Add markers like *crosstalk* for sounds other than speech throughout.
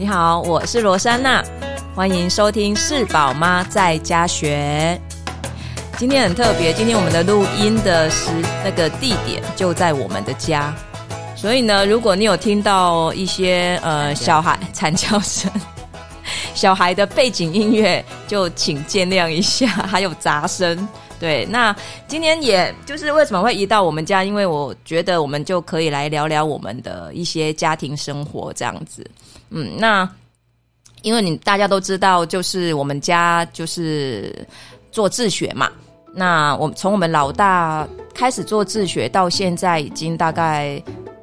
你好，我是罗珊娜，欢迎收听是宝妈在家学。今天很特别，今天我们的录音的时那个地点就在我们的家，所以呢，如果你有听到一些呃小孩惨叫声、小孩的背景音乐，就请见谅一下，还有杂声。对，那今天也就是为什么会移到我们家？因为我觉得我们就可以来聊聊我们的一些家庭生活这样子。嗯，那因为你大家都知道，就是我们家就是做自学嘛。那我从我们老大开始做自学到现在，已经大概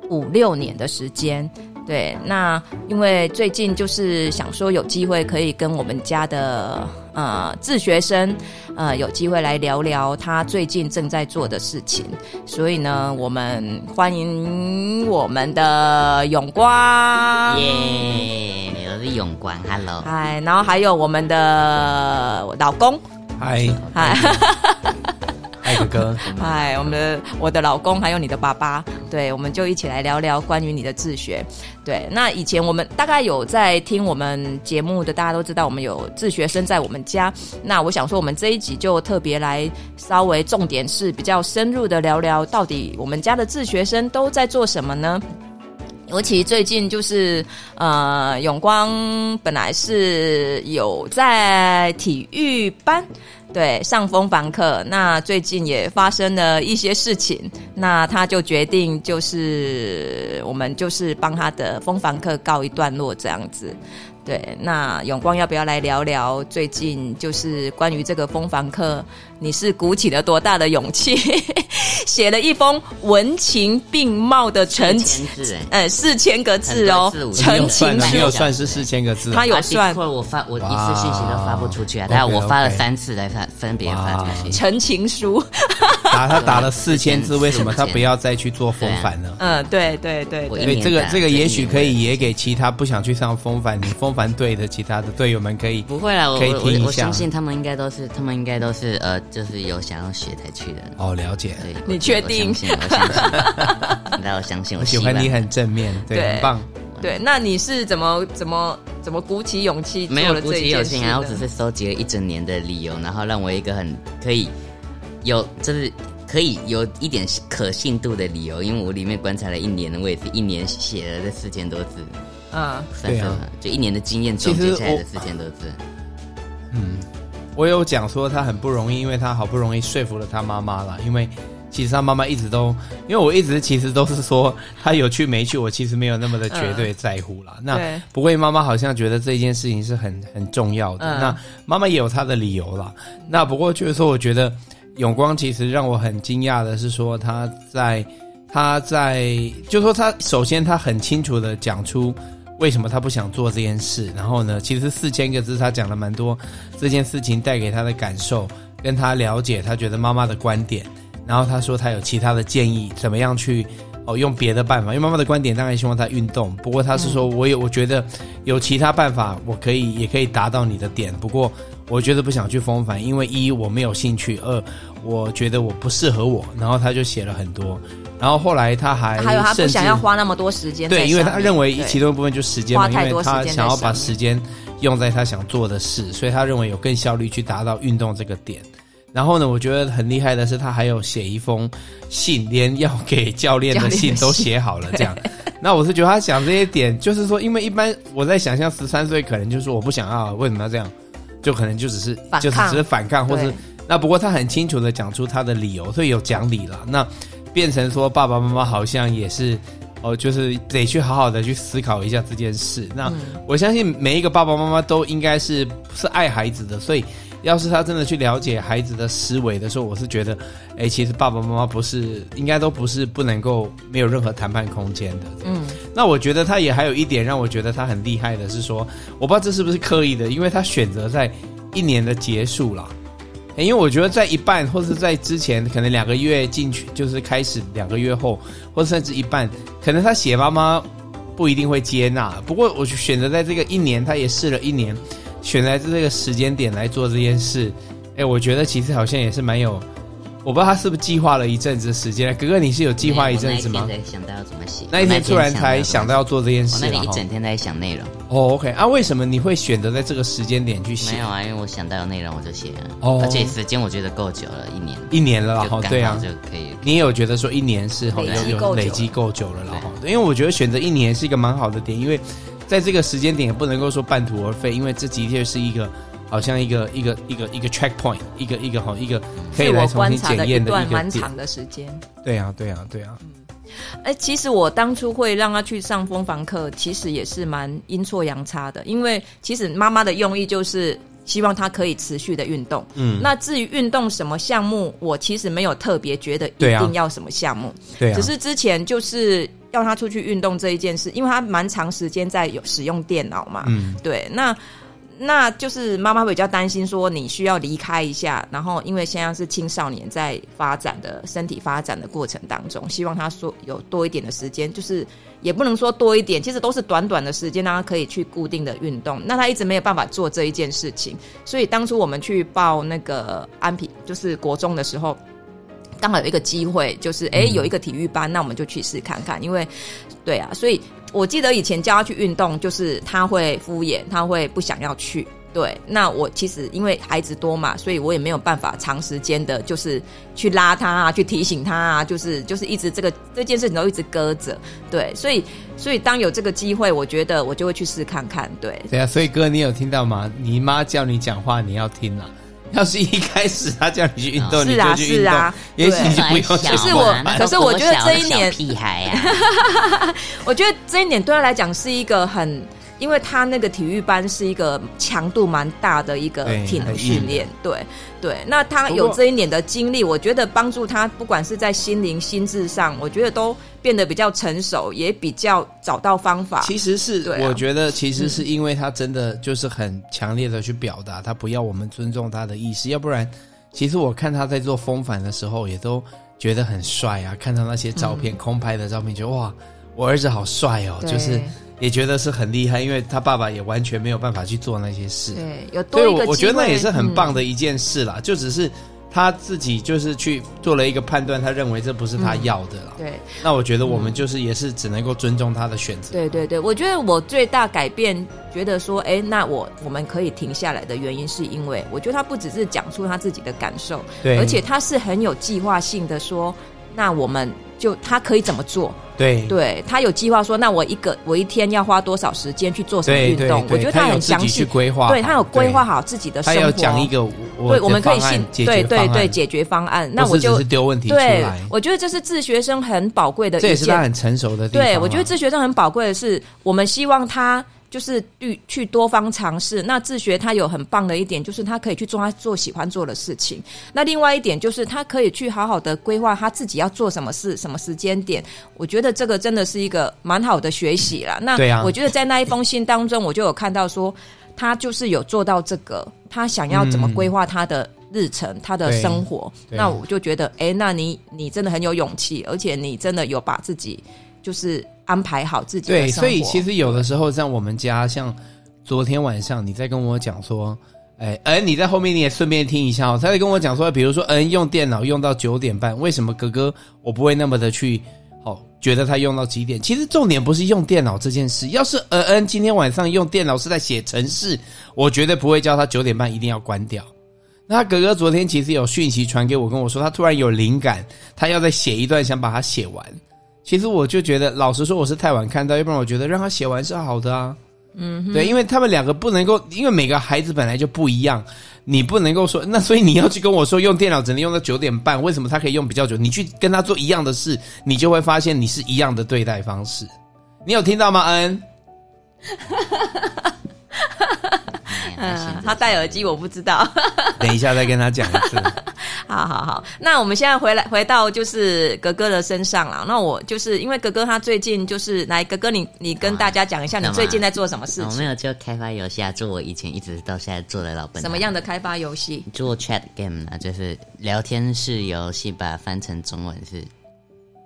五六年的时间。对，那因为最近就是想说有机会可以跟我们家的呃自学生呃有机会来聊聊他最近正在做的事情，所以呢，我们欢迎我们的永光，耶，yeah, 我是永光，Hello，嗨，然后还有我们的老公，嗨，嗨。*laughs* 嗨，哥哥！哎，我们的我的老公，还有你的爸爸，对，我们就一起来聊聊关于你的自学。对，那以前我们大概有在听我们节目的，大家都知道我们有自学生在我们家。那我想说，我们这一集就特别来稍微重点是比较深入的聊聊，到底我们家的自学生都在做什么呢？尤其最近就是呃，永光本来是有在体育班。对，上风帆课，那最近也发生了一些事情，那他就决定就是我们就是帮他的风帆课告一段落这样子。对，那永光要不要来聊聊最近就是关于这个风房客？你是鼓起了多大的勇气，*laughs* 写了一封文情并茂的陈情，呃，四千个字哦，陈情书。没有算是四千个字，他有算，我发我一次信息都发不出去啊，但我发了三次来发，分别发。陈情书，*laughs* 打他打了四千字，为什么他不要再去做风帆呢？嗯，对对对，所以这个这个也许可以也给其他不想去上风帆，你风帆队的其他的队友们可以不会啦，我我我相信他们应该都是，他们应该都是呃。就是有想要学才去的哦，了解。对，你确定？我相信，我相信。那我相信，我喜欢你很正面，*laughs* 对，很棒。对，那你是怎么怎么怎么鼓起勇气？没有鼓起勇气啊，我只是收集了一整年的理由，然后让我一个很可以有，就是可以有一点可信度的理由，因为我里面观察了一年，我也是一年写了这四千多字。嗯，对啊，就一年的经验总结下来的四千多字。嗯。我有讲说他很不容易，因为他好不容易说服了他妈妈了。因为其实他妈妈一直都，因为我一直其实都是说他有去没去，我其实没有那么的绝对在乎啦。嗯、那不过妈妈好像觉得这件事情是很很重要的。嗯、那妈妈也有她的理由啦。那不过就是说，我觉得永光其实让我很惊讶的是说他在他在，就是说他首先他很清楚的讲出。为什么他不想做这件事？然后呢，其实四千个字他讲了蛮多这件事情带给他的感受，跟他了解他觉得妈妈的观点。然后他说他有其他的建议，怎么样去哦用别的办法？因为妈妈的观点当然希望他运动，不过他是说我有我觉得有其他办法，我可以也可以达到你的点。不过我觉得不想去风帆，因为一我没有兴趣，二我觉得我不适合我。然后他就写了很多。然后后来他还还有他不想要花那么多时间，对，因为他认为其中一部分就是时间嘛，因为他想要把时间用在他想做的事，所以他认为有更效率去达到运动这个点。然后呢，我觉得很厉害的是，他还有写一封信，连要给教练的信都写好了，这样。*laughs* 那我是觉得他讲这些点，就是说，因为一般我在想象十三岁可能就是说我不想要，为什么要这样？就可能就只是就只是反抗，或是那不过他很清楚的讲出他的理由，所以有讲理了。那。变成说爸爸妈妈好像也是哦，就是得去好好的去思考一下这件事。那我相信每一个爸爸妈妈都应该是是爱孩子的，所以要是他真的去了解孩子的思维的时候，我是觉得，哎，其实爸爸妈妈不是应该都不是不能够没有任何谈判空间的。嗯，那我觉得他也还有一点让我觉得他很厉害的是说，我不知道这是不是刻意的，因为他选择在一年的结束了。因为我觉得在一半，或是在之前，可能两个月进去，就是开始两个月后，或甚至一半，可能他写妈妈不一定会接纳。不过，我选择在这个一年，他也试了一年，选择在这个时间点来做这件事。哎，我觉得其实好像也是蛮有，我不知道他是不是计划了一阵子的时间。哥哥，你是有计划一阵子吗？那一天想到要怎么写，那一天突然才想到要做这件事。我那里一整天在想内容。哦，OK 啊，为什么你会选择在这个时间点去写？没有啊，因为我想到有内容我就写了。哦，而且时间我觉得够久了，一年，一年了，哈，对啊，就可以。你也有觉得说一年是好有有累积够久了，然后，因为我觉得选择一年是一个蛮好的点，因为在这个时间点也不能够说半途而废，因为这的确是一个。好像一个一个一个一个 checkpoint，一个一个好一个可以来重新检验的一段蛮长的时间。对啊，对啊，对啊。嗯，哎，其实我当初会让他去上蜂房课，其实也是蛮阴错阳差的，因为其实妈妈的用意就是希望他可以持续的运动。嗯，那至于运动什么项目，我其实没有特别觉得一定要什么项目。对啊，只是之前就是要他出去运动这一件事，因为他蛮长时间在有使用电脑嘛。嗯，对，那。那就是妈妈会比较担心，说你需要离开一下，然后因为现在是青少年在发展的身体发展的过程当中，希望他说有多一点的时间，就是也不能说多一点，其实都是短短的时间，让他可以去固定的运动。那他一直没有办法做这一件事情，所以当初我们去报那个安平，就是国中的时候，刚好有一个机会，就是哎有一个体育班，那我们就去试看看，因为对啊，所以。我记得以前叫他去运动，就是他会敷衍，他会不想要去。对，那我其实因为孩子多嘛，所以我也没有办法长时间的，就是去拉他啊，去提醒他啊，就是就是一直这个这件事情都一直搁着。对，所以所以当有这个机会，我觉得我就会去试看看。对，对啊，所以哥，你有听到吗？你妈叫你讲话，你要听啊。要是一开始他叫你去运动，是啊是啊，也许就不用。可是我，可是我觉得这一年屁孩呀，*laughs* 我觉得这一年对他来讲是一个很。因为他那个体育班是一个强度蛮大的一个体能训练，对对。那他有这一年的经历，我觉得帮助他，不管是在心灵、心智上，我觉得都变得比较成熟，也比较找到方法。其实是，我觉得其实是因为他真的就是很强烈的去表达，他不要我们尊重他的意思，要不然，其实我看他在做风帆的时候，也都觉得很帅啊。看到那些照片，空拍的照片，觉得哇，我儿子好帅哦，就是。也觉得是很厉害，因为他爸爸也完全没有办法去做那些事。对，有多一个。我觉得那也是很棒的一件事啦，嗯、就只是他自己就是去做了一个判断，他认为这不是他要的了。嗯、对，那我觉得我们就是也是只能够尊重他的选择。对对对，我觉得我最大改变，觉得说，哎，那我我们可以停下来的原因，是因为我觉得他不只是讲出他自己的感受，对，而且他是很有计划性的说，那我们就他可以怎么做。对，对他有计划说，那我一个我一天要花多少时间去做什么运动？我觉得他很详细规划，对他有规划好自己的生活。他要讲一个，对，我们可以信，对对对，解决方案。那我就丢问题。对，我觉得这是自学生很宝贵的，这也是他很成熟的。对，我觉得自学生很宝贵的是，我们希望他。就是去去多方尝试。那自学他有很棒的一点，就是他可以去做他做喜欢做的事情。那另外一点就是他可以去好好的规划他自己要做什么事，什么时间点。我觉得这个真的是一个蛮好的学习啦。那我觉得在那一封信当中，我就有看到说，他就是有做到这个，他想要怎么规划他的日程，嗯、他的生活。那我就觉得，哎，那你你真的很有勇气，而且你真的有把自己就是。安排好自己的生活。对，所以其实有的时候，像我们家，像昨天晚上你在跟我讲说，哎，嗯，你在后面你也顺便听一下哦。他在跟我讲说，比如说，嗯，用电脑用到九点半，为什么哥哥我不会那么的去，哦，觉得他用到几点？其实重点不是用电脑这件事。要是嗯嗯今天晚上用电脑是在写程式，我绝对不会叫他九点半一定要关掉。那他哥哥昨天其实有讯息传给我，跟我说他突然有灵感，他要再写一段，想把它写完。其实我就觉得，老实说，我是太晚看到，要不然我觉得让他写完是好的啊。嗯，对，因为他们两个不能够，因为每个孩子本来就不一样，你不能够说，那所以你要去跟我说用电脑只能用到九点半，为什么他可以用比较久？你去跟他做一样的事，你就会发现你是一样的对待方式。你有听到吗，恩？嗯，他戴耳机，我不知道。*laughs* 等一下再跟他讲一次。*laughs* 好好好，那我们现在回来回到就是哥哥的身上了。那我就是因为哥哥他最近就是来，哥哥你你跟大家讲一下你最近在做什么事情？我没有就开发游戏啊，做我以前一直到现在做的老本。什么样的开发游戏？做 chat game 啊，就是聊天式游戏，把它翻成中文是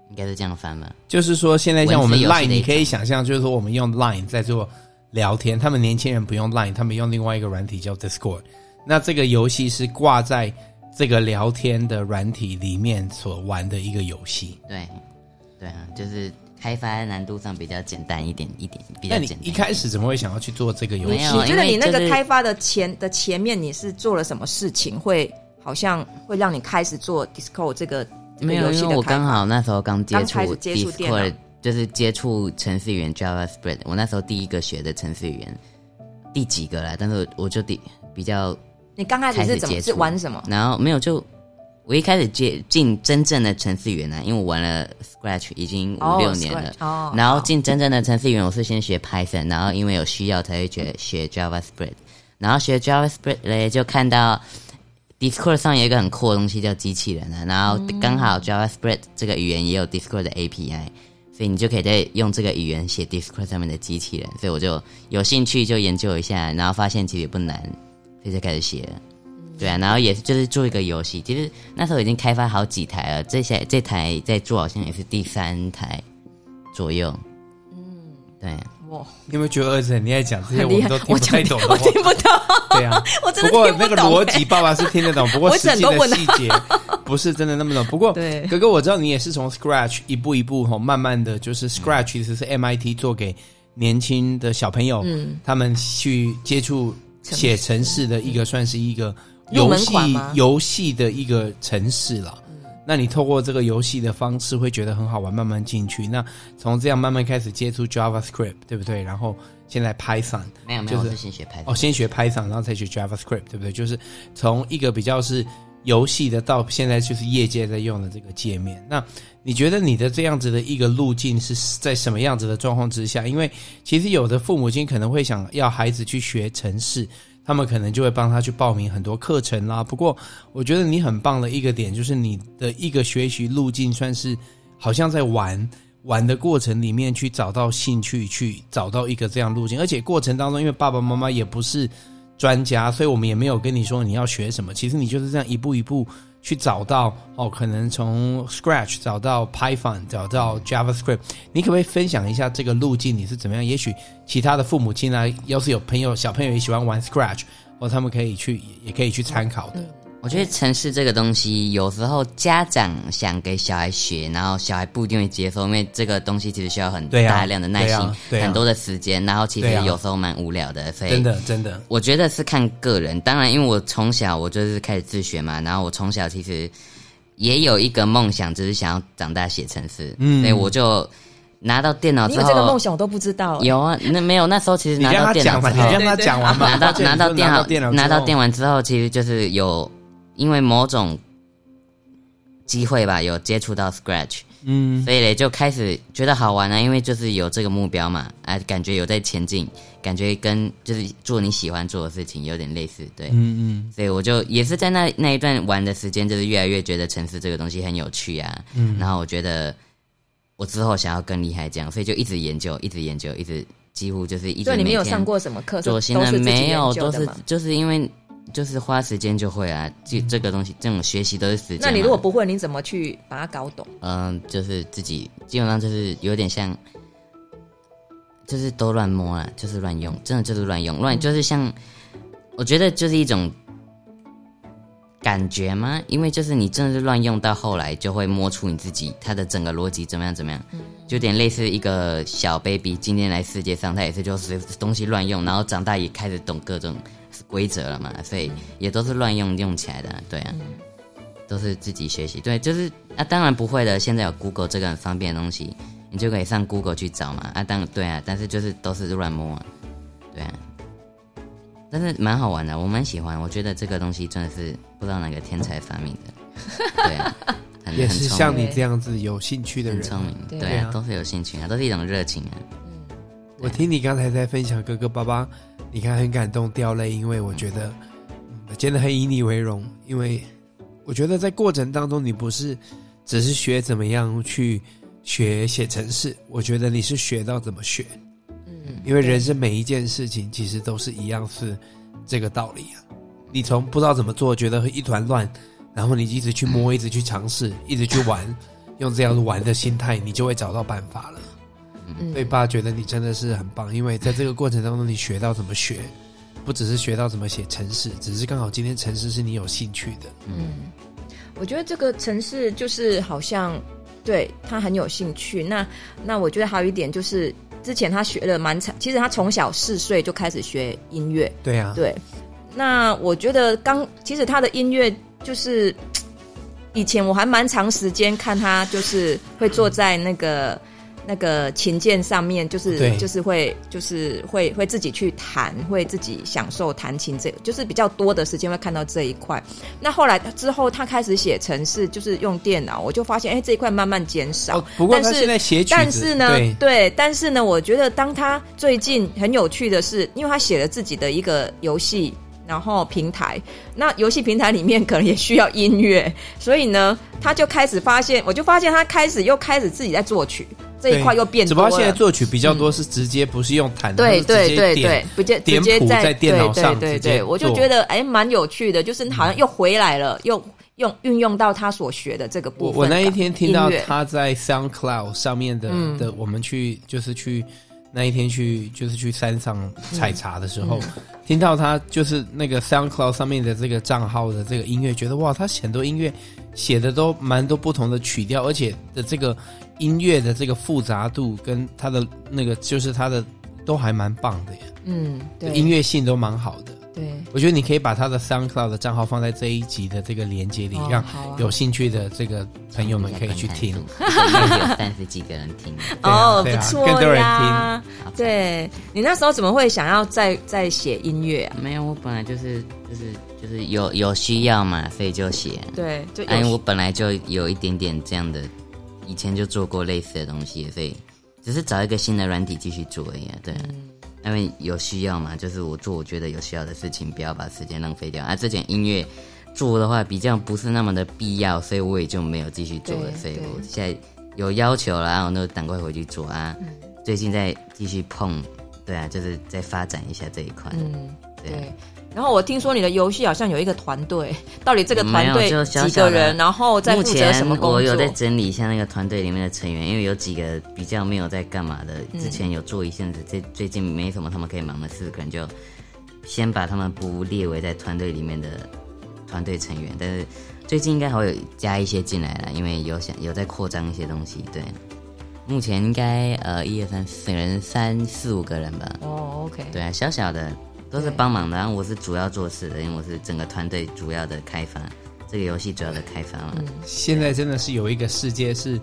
应该是这样翻吗？就是说现在像我们 Line，你可以想象，就是说我们用 Line 在做。聊天，他们年轻人不用 Line，他们用另外一个软体叫 Discord。那这个游戏是挂在这个聊天的软体里面所玩的一个游戏。对，对啊，就是开发难度上比较简单一点，一点比较简单。那你一开始怎么会想要去做这个游戏？你觉得你那个开发的前的前面你是做了什么事情，会好像会让你开始做 Discord 这个？没有，因为我刚好那时候刚接触 Discord，就是接触程序员 JavaScript。我那时候第一个学的程序员，第几个了？但是我就第比较。你刚开始是怎么是玩什么？然后没有，就我一开始接进真正的程序员呢，因为我玩了 Scratch 已经五六年了。哦。然后进真正的程序员，我是先学 Python，然后因为有需要才会学学 JavaScript。然后学 JavaScript 嘞，就看到。Discord 上有一个很酷的东西叫机器人啊，然后刚好 JavaScript 这个语言也有 Discord 的 API，所以你就可以在用这个语言写 Discord 上面的机器人，所以我就有兴趣就研究一下，然后发现其实也不难，所以就开始写了。对啊，然后也是就是做一个游戏，其实那时候已经开发好几台了，这些这台在做好像也是第三台左右。嗯，对。你有没有觉得儿子你在讲这些我们都 *laughs* 听不太懂的话？我听不懂。对啊，*laughs* 我真的不过那个逻辑，爸爸是听得懂。*laughs* 不过实际的细节不是真的那么懂。不过，对哥哥，我知道你也是从 Scratch 一步一步哈，慢慢的就是 Scratch 其实是 MIT 做给年轻的小朋友，嗯，他们去接触写城市的一个算是一个游戏游戏的一个城市了。那你透过这个游戏的方式会觉得很好玩，慢慢进去。那从这样慢慢开始接触 JavaScript，对不对？然后现在 Python，没有没有，就是先学 Python 哦，先学 Python，然后再学 JavaScript，对不对？就是从一个比较是游戏的，到现在就是业界在用的这个界面。那你觉得你的这样子的一个路径是在什么样子的状况之下？因为其实有的父母亲可能会想要孩子去学程式。他们可能就会帮他去报名很多课程啦。不过，我觉得你很棒的一个点就是你的一个学习路径，算是好像在玩玩的过程里面去找到兴趣，去找到一个这样路径。而且过程当中，因为爸爸妈妈也不是专家，所以我们也没有跟你说你要学什么。其实你就是这样一步一步。去找到哦，可能从 Scratch 找到 Python，找到 JavaScript，你可不可以分享一下这个路径你是怎么样？也许其他的父母亲啊，要是有朋友小朋友也喜欢玩 Scratch，哦他们可以去，也可以去参考的。我觉得城市这个东西，有时候家长想给小孩学，然后小孩不一定会接受，因为这个东西其实需要很大量的耐心，啊啊啊、很多的时间，然后其实有时候蛮无聊的。啊、所以真的真的，我觉得是看个人。当然，因为我从小我就是开始自学嘛，然后我从小其实也有一个梦想，就是想要长大写城市。嗯，所以我就拿到电脑之后，这个梦想我都不知道。有啊，那没有那时候其实拿到电脑之后，你让他讲完嘛，拿到拿到电脑拿到电完之后，其实就是有。因为某种机会吧，有接触到 Scratch，嗯，所以嘞就开始觉得好玩啊，因为就是有这个目标嘛，啊，感觉有在前进，感觉跟就是做你喜欢做的事情有点类似，对，嗯嗯，所以我就也是在那那一段玩的时间，就是越来越觉得城市这个东西很有趣啊，嗯，然后我觉得我之后想要更厉害这样，所以就一直研究，一直研究，一直几乎就是一直。对，你没有上过什么课程？做新的没有，都是就是因为。就是花时间就会啊，这这个东西，这种学习都是时间。那你如果不会，你怎么去把它搞懂？嗯，就是自己基本上就是有点像，就是都乱摸啊，就是乱用，真的就是乱用，乱就是像，我觉得就是一种感觉吗？因为就是你真的是乱用，到后来就会摸出你自己它的整个逻辑怎么样怎么样，就有点类似一个小 baby 今天来世界上，他也是就是东西乱用，然后长大也开始懂各种。规则了嘛，所以也都是乱用用起来的，对啊，都是自己学习，对，就是啊，当然不会的。现在有 Google 这个很方便的东西，你就可以上 Google 去找嘛，啊，当然对啊，但是就是都是乱摸，对啊，但是蛮好玩的，我蛮喜欢，我觉得这个东西真的是不知道哪个天才发明的，*laughs* 对啊，很也是像你这样子有兴趣的人，很聪明，对啊，对啊，都是有兴趣啊，都是一种热情啊。我听你刚才在分享哥哥爸爸。你看很感动掉泪，因为我觉得真的很以你为荣。因为我觉得在过程当中，你不是只是学怎么样去学写程式，我觉得你是学到怎么学。嗯，因为人生每一件事情其实都是一样，是这个道理啊。你从不知道怎么做，觉得一团乱，然后你一直去摸，一直去尝试，一直去玩，用这样玩的心态，你就会找到办法了。所以爸觉得你真的是很棒，因为在这个过程当中，你学到怎么学，不只是学到怎么写城市，只是刚好今天城市是你有兴趣的。嗯，我觉得这个城市就是好像对他很有兴趣。那那我觉得还有一点就是，之前他学了蛮长，其实他从小四岁就开始学音乐。对啊，对。那我觉得刚其实他的音乐就是。*tsk* 以前我还蛮长时间看他，就是会坐在那个那个琴键上面，就是就是会就是会会自己去弹，会自己享受弹琴，这就是比较多的时间会看到这一块。那后来之后，他开始写程式，就是用电脑，我就发现，哎，这一块慢慢减少。哦，不过他现在写曲子，但是呢，对，对，但是呢，我觉得当他最近很有趣的是，因为他写了自己的一个游戏。然后平台，那游戏平台里面可能也需要音乐，所以呢，他就开始发现，我就发现他开始又开始自己在作曲这一块又变多了。只不过现在作曲比较多是直接不是用弹的，对对对对，直接直接在电脑上对对对，我就觉得哎蛮有趣的，就是好像又回来了，又用运用到他所学的这个部分。我那一天听到他在 SoundCloud 上面的的，我们去就是去。那一天去就是去山上采茶的时候，嗯嗯、听到他就是那个 SoundCloud 上面的这个账号的这个音乐，觉得哇，他很多音乐写的都蛮多不同的曲调，而且的这个音乐的这个复杂度跟它的那个就是它的都还蛮棒的耶。嗯，对，音乐性都蛮好的。对，我觉得你可以把他的 SoundCloud 的账号放在这一集的这个连接里，让有兴趣的这个朋友们可以去听。有 *laughs* 三十几个人听，哦，不错，更多人听。对，你那时候怎么会想要再再写音乐啊？没有，我本来就是就是就是有有需要嘛，所以就写。对，就因为我本来就有一点点这样的，以前就做过类似的东西，所以只是找一个新的软体继续做而已。对。因为有需要嘛，就是我做我觉得有需要的事情，不要把时间浪费掉。啊，之前音乐做的话比较不是那么的必要，所以我也就没有继续做了。所以我现在有要求了，然后那赶快回去做啊。嗯、最近在继续碰，对啊，就是再发展一下这一块。嗯，对。对然后我听说你的游戏好像有一个团队，*laughs* 到底这个团队几个人？然后在负责什么工作？我有在整理一下那个团队里面的成员，因为有几个比较没有在干嘛的，之前有做一阵子，最、嗯、最近没什么他们可以忙的事，可能就先把他们不列为在团队里面的团队成员。但是最近应该还会有加一些进来了，因为有想有在扩张一些东西。对，目前应该呃一二三四人三四五个人吧。哦，OK。对啊，小小的。都是帮忙的，然后我是主要做事的，因为我是整个团队主要的开发，这个游戏主要的开发嘛。嗯，现在真的是有一个世界是。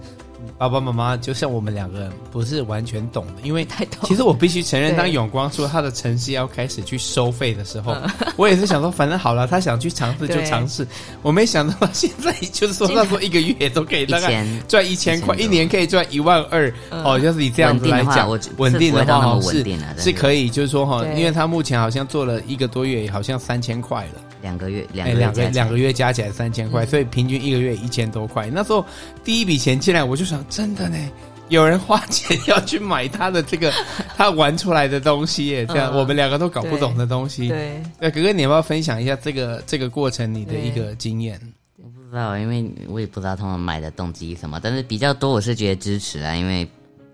爸爸妈妈就像我们两个人不是完全懂的，因为其实我必须承认，当永光说他的城市要开始去收费的时候，*laughs* 我也是想说，反正好了，他想去尝试就尝试。我没想到现在就是说，他说一个月都可以大概赚一千块，一年可以赚一万二哦，就是以这样子来讲，稳定的话是是可以，就是说哈，因为他目前好像做了一个多月，好像三千块了。两个月，两个两个两个月加起来三千块，所以平均一个月一千多块。那时候第一笔钱进来，我就想，真的呢，有人花钱要去买他的这个 *laughs* 他玩出来的东西耶，这样我们两个都搞不懂的东西。对，那哥哥，你要不要分享一下这个这个过程你的一个经验？我不知道，因为我也不知道他们买的动机什么，但是比较多我是觉得支持啊，因为。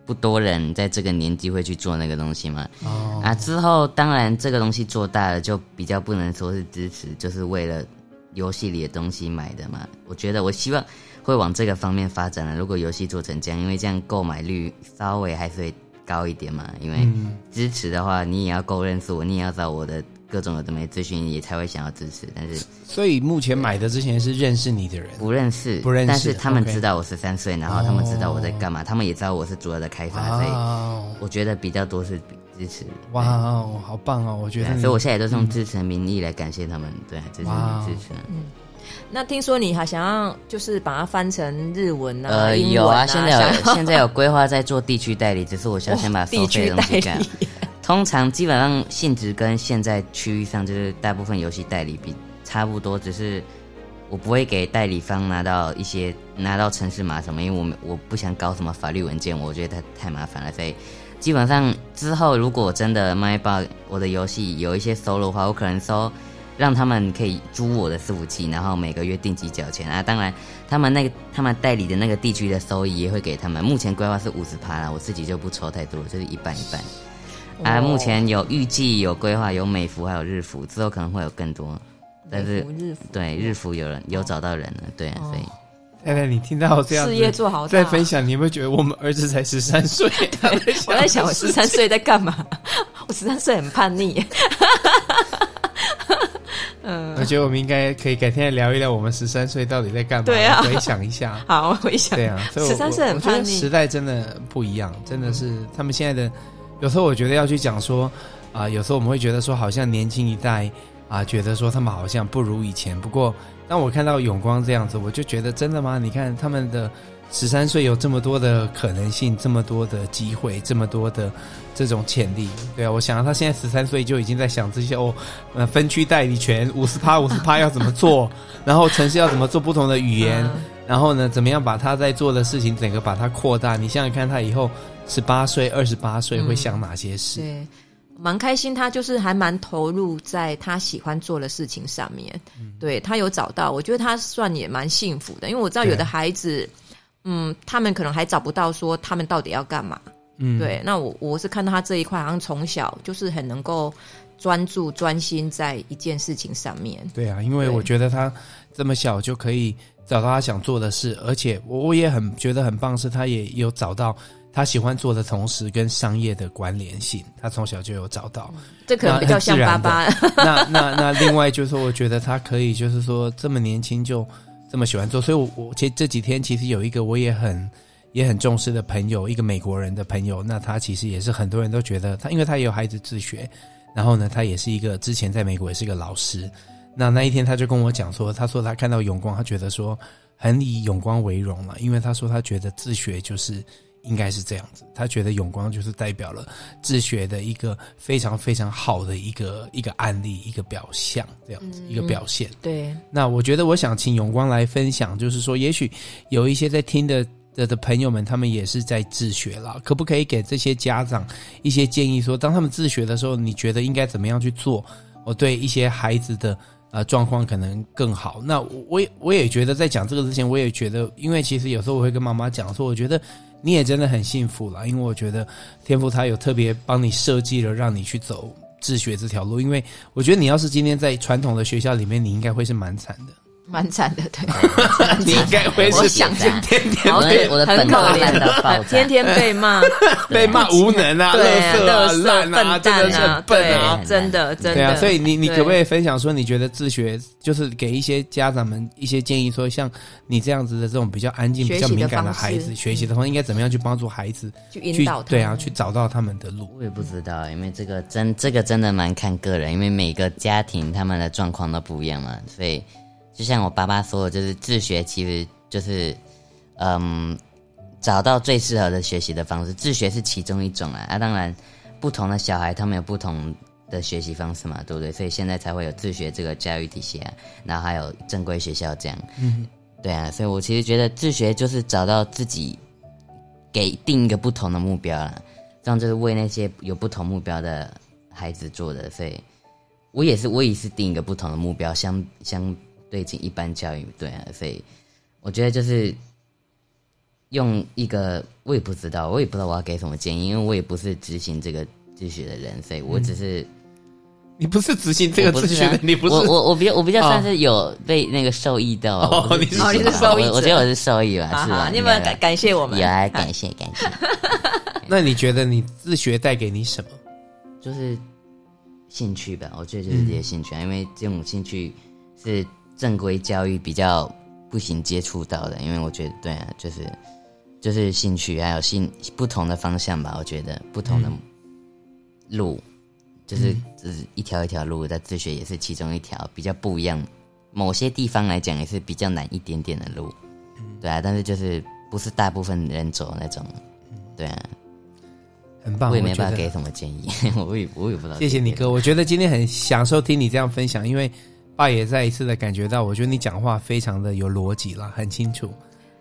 不多人在这个年纪会去做那个东西嘛？哦啊，之后当然这个东西做大了，就比较不能说是支持，就是为了游戏里的东西买的嘛。我觉得我希望会往这个方面发展了。如果游戏做成这样，因为这样购买率稍微还是会高一点嘛。因为支持的话，你也要够认识我，你也要找我的。各种的没资讯也才会想要支持，但是所以目前买的之前是认识你的人，不认识，不认识，但是他们知道我十三岁，然后他们知道我在干嘛，他们也知道我是主要的开发，所以我觉得比较多是支持。哇，好棒哦！我觉得，所以我现在也都是用支持的名义来感谢他们，对，支持支持。嗯，那听说你还想要就是把它翻成日文啊？呃，有啊，现在有现在有规划在做地区代理，只是我想先把收费的东西干。通常基本上性质跟现在区域上就是大部分游戏代理比差不多，只是我不会给代理方拿到一些拿到城市码什么，因为我我不想搞什么法律文件，我觉得太太麻烦了。所以基本上之后如果真的卖爆我的游戏有一些收入的话，我可能说让他们可以租我的伺服器，然后每个月定期缴钱啊。当然他们那个他们代理的那个地区的收益也会给他们。目前规划是五十趴啦，我自己就不抽太多，就是一半一半。啊，目前有预计、有规划、有美服，还有日服，之后可能会有更多。但是日服对日服有人有找到人了，对啊，所以太太，你听到这样事业做好 *laughs* 在分享，你有没有觉得我们儿子才十三岁？*laughs* 我在想，我十三岁在干嘛？我十三岁很叛逆。嗯，我觉得我们应该可以改天来聊一聊我们十三岁到底在干嘛。对啊，回想一下。*laughs* 好，回想。对啊，十三岁很叛逆。时代真的不一样，真的是他们现在的。有时候我觉得要去讲说啊、呃，有时候我们会觉得说，好像年轻一代啊、呃，觉得说他们好像不如以前。不过当我看到永光这样子，我就觉得真的吗？你看他们的十三岁有这么多的可能性，这么多的机会，这么多的。这种潜力，对啊，我想他现在十三岁就已经在想这些哦，呃，分区代理权五十趴五十趴 *laughs* 要怎么做，然后城市要怎么做不同的语言，然后呢，怎么样把他在做的事情整个把它扩大？你想想看，他以后十八岁、二十八岁会想哪些事？对，蛮开心，他就是还蛮投入在他喜欢做的事情上面。对，他有找到，我觉得他算也蛮幸福的，因为我知道有的孩子，嗯，他们可能还找不到说他们到底要干嘛。嗯，对，那我我是看到他这一块，好像从小就是很能够专注专心在一件事情上面。对啊，因为我觉得他这么小就可以找到他想做的事，而且我我也很觉得很棒，是他也有找到他喜欢做的同时跟商业的关联性，他从小就有找到。嗯，这可能比较像爸爸。*laughs* 那那那另外就是说，我觉得他可以就是说这么年轻就那么喜欢做，所以我我其实这几天其实有一个我也很。也很重视的朋友，一个美国人的朋友，那他其实也是很多人都觉得他，因为他也有孩子自学，然后呢，他也是一个之前在美国也是一个老师。那那一天他就跟我讲说，他说他看到永光，他觉得说很以永光为荣了，因为他说他觉得自学就是应该是这样子，他觉得永光就是代表了自学的一个非常非常好的一个一个案例，一个表象这样子，一个表现。嗯，对。那我觉得我想请永光来分享，就是说也许有一些在听的。的的朋友们，他们也是在自学了，可不可以给这些家长一些建议说，说当他们自学的时候，你觉得应该怎么样去做？我对一些孩子的啊状况可能更好。那我也我也觉得，在讲这个之前，我也觉得，因为其实有时候我会跟妈妈讲说，我觉得你也真的很幸福了，因为我觉得天赋他有特别帮你设计了，让你去走自学这条路。因为我觉得你要是今天在传统的学校里面，你应该会是蛮惨的。蛮惨的，对，你应该会是想天天被我的很可怜的，天天被骂，*laughs* 被骂无能啊，对，乐色烂啊，真的是笨啊，真的，真的。对啊，所以你你可不可以分享说，你觉得自学就是给一些家长们一些建议，说像你这样子的这种比较安静、比较敏感的孩子，学习的话应该怎么样去帮助孩子去引导他？对啊，去找到他们的路。我也不知道，因为这个真这个真的蛮看个人，因为每个家庭他们的状况都不一样嘛，所以。就像我爸爸说的，就是自学其实就是，嗯，找到最适合的学习的方式。自学是其中一种啊，啊，当然，不同的小孩他们有不同的学习方式嘛，对不对？所以现在才会有自学这个教育体系啊，然后还有正规学校这样。嗯，对啊，所以我其实觉得自学就是找到自己，给定一个不同的目标啦，这样就是为那些有不同目标的孩子做的。所以，我也是，我也是定一个不同的目标，相相。对进一般教育，对啊，所以我觉得就是用一个，我也不知道，我也不知道我要给什么建议，因为我也不是执行这个自学的人，所以我只是，你不是执行这个自学的，啊、你不是我我我比较我比较算是有被那个受益到，哦，哦，你是受益者，我觉得我是受益吧，是吧？你们感感谢我们，也来感谢感谢。*laughs* 那你觉得你自学带给你什么？就是兴趣吧，我觉得就是这些兴趣啊，嗯、因为这种兴趣是。正规教育比较不行接触到的，因为我觉得对啊，就是就是兴趣还有兴不同的方向吧。我觉得不同的路，嗯、就是就是一条一条路，在自学也是其中一条比较不一样。某些地方来讲也是比较难一点点的路，嗯、对啊。但是就是不是大部分人走那种，对啊，很棒。我也没办法给什么建议，*laughs* 我也我也不知道。谢谢你哥，我觉得今天很享受听你这样分享，因为。爸也再一次的感觉到，我觉得你讲话非常的有逻辑了，很清楚，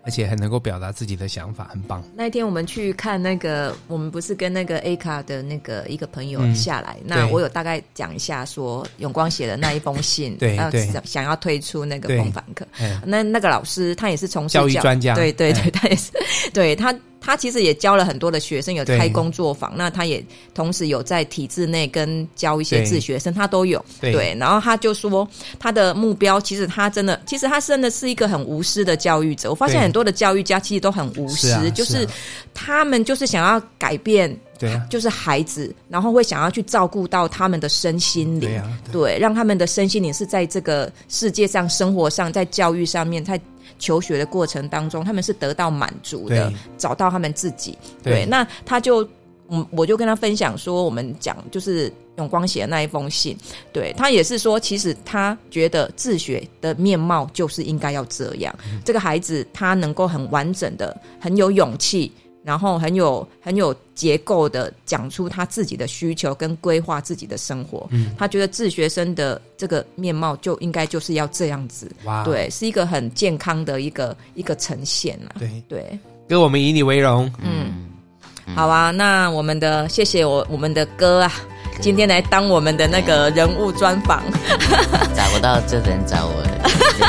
而且很能够表达自己的想法，很棒。那一天我们去看那个，我们不是跟那个 A 卡的那个一个朋友下来，嗯、那我有大概讲一下说永光写的那一封信，对，对，想要推出那个风帆课。那那个老师他也是从教育专家，对对对，他也是 *laughs* 对他。他其实也教了很多的学生，有开工作坊，那他也同时有在体制内跟教一些自学生，他都有。对，对，然后他就说他的目标，其实他真的，其实他真的是一个很无私的教育者。我发现很多的教育家其实都很无私，是啊，就是他们就是想要改变。对啊，就是孩子，然后会想要去照顾到他们的身心灵，对啊，对，对，让他们的身心灵是在这个世界上、生活上、在教育上面、在求学的过程当中，他们是得到满足的，找到他们自己。对，对，那他就，我，我就跟他分享说，我们讲就是永光写的那一封信，对，他也是说，其实他觉得自学的面貌就是应该要这样，嗯，这个孩子他能够很完整的、很有勇气。然后很有很有结构的讲出他自己的需求跟规划自己的生活，嗯，他觉得自学生的这个面貌就应该就是要这样子，哇，对，是一个很健康的一个一个呈现啊，对。对，哥，我们以你为荣，嗯，好啊，那我们的谢谢我我们的哥啊。今天来当我们的那个人物专访，*laughs* 找不到这人找我，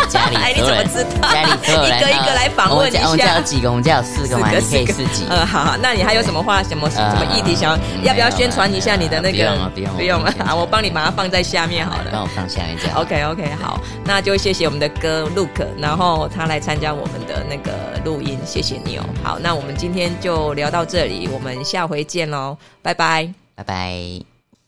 家里 *laughs* 哎你怎么知道？家里所有人一个一个来访问一下。我们家有几个？我们家有四个嘛？你可以四级。嗯，好好，那你还有什么话？什么什么议题想要？要不要宣传一下你的那个？不用了，不用了，不用了。好，我帮你把它放在下面好了。帮我放下面这样。OK OK，好，那就谢谢我们的哥 Look，然后他来参加我们的那个录音，谢谢你哦。好，那我们今天就聊到这里，我们下回见喽，拜拜，拜拜。